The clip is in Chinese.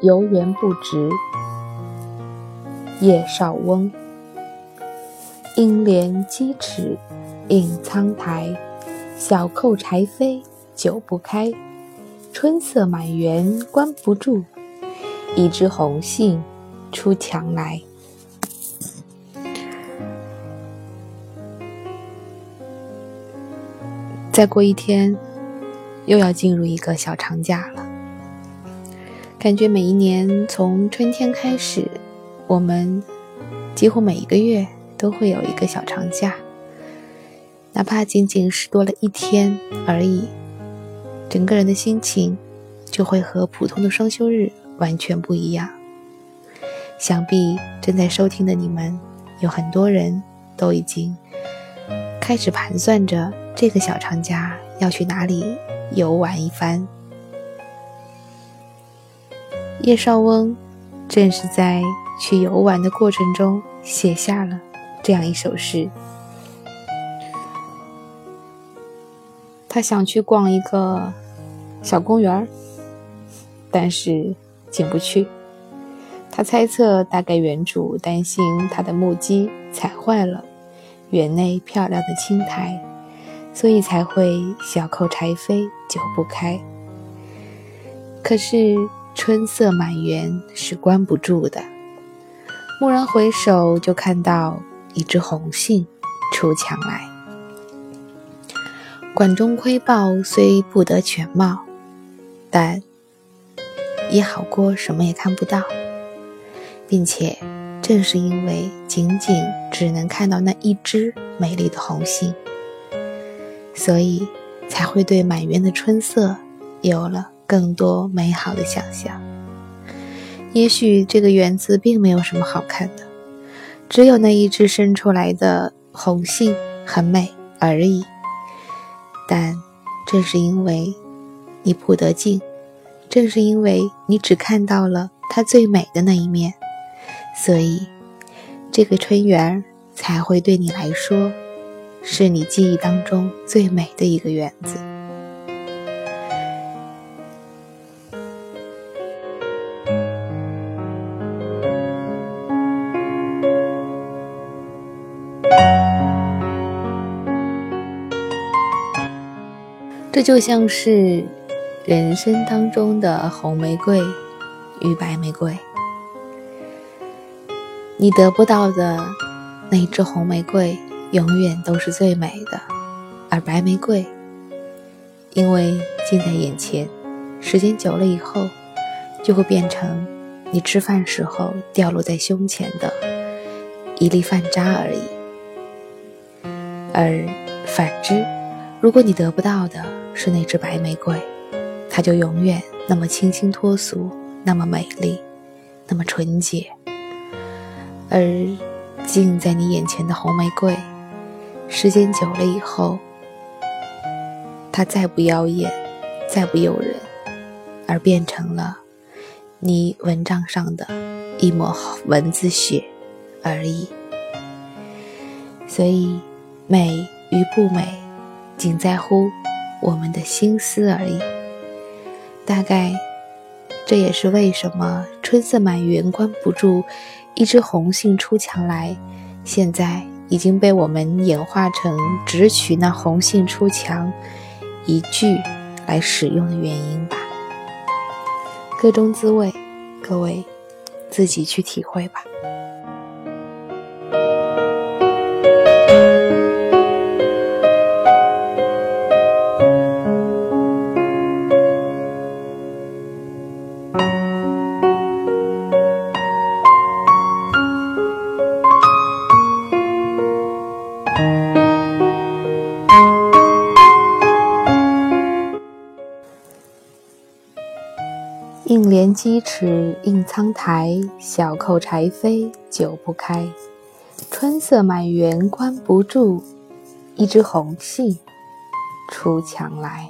游园不值。叶绍翁。应怜屐齿映苍苔，小扣柴扉久不开。春色满园关不住，一枝红杏出墙来。再过一天，又要进入一个小长假了。感觉每一年从春天开始，我们几乎每一个月都会有一个小长假，哪怕仅仅是多了一天而已，整个人的心情就会和普通的双休日完全不一样。想必正在收听的你们，有很多人都已经开始盘算着。这个小长假要去哪里游玩一番？叶绍翁正是在去游玩的过程中写下了这样一首诗。他想去逛一个小公园，但是进不去。他猜测，大概园主担心他的木屐踩坏了园内漂亮的青苔。所以才会小扣柴扉久不开。可是春色满园是关不住的。蓦然回首，就看到一只红杏出墙来。管中窥豹虽不得全貌，但也好过什么也看不到。并且正是因为仅仅只能看到那一只美丽的红杏。所以才会对满园的春色有了更多美好的想象。也许这个园子并没有什么好看的，只有那一只伸出来的红杏很美而已。但正是因为你不得进，正是因为你只看到了它最美的那一面，所以这个春园才会对你来说。是你记忆当中最美的一个园子。这就像是人生当中的红玫瑰与白玫瑰，你得不到的那一支红玫瑰。永远都是最美的，而白玫瑰，因为近在眼前，时间久了以后，就会变成你吃饭时候掉落在胸前的一粒饭渣而已。而反之，如果你得不到的是那只白玫瑰，它就永远那么清新脱俗，那么美丽，那么纯洁。而近在你眼前的红玫瑰。时间久了以后，它再不妖艳，再不诱人，而变成了你蚊帐上的一抹蚊子血而已。所以，美与不美，仅在乎我们的心思而已。大概，这也是为什么“春色满园关不住，一枝红杏出墙来”现在。已经被我们演化成“只取那红杏出墙”一句来使用的原因吧。各中滋味，各位自己去体会吧。莲鸡齿映苍苔，小扣柴扉久不开。春色满园关不住，一枝红杏出墙来。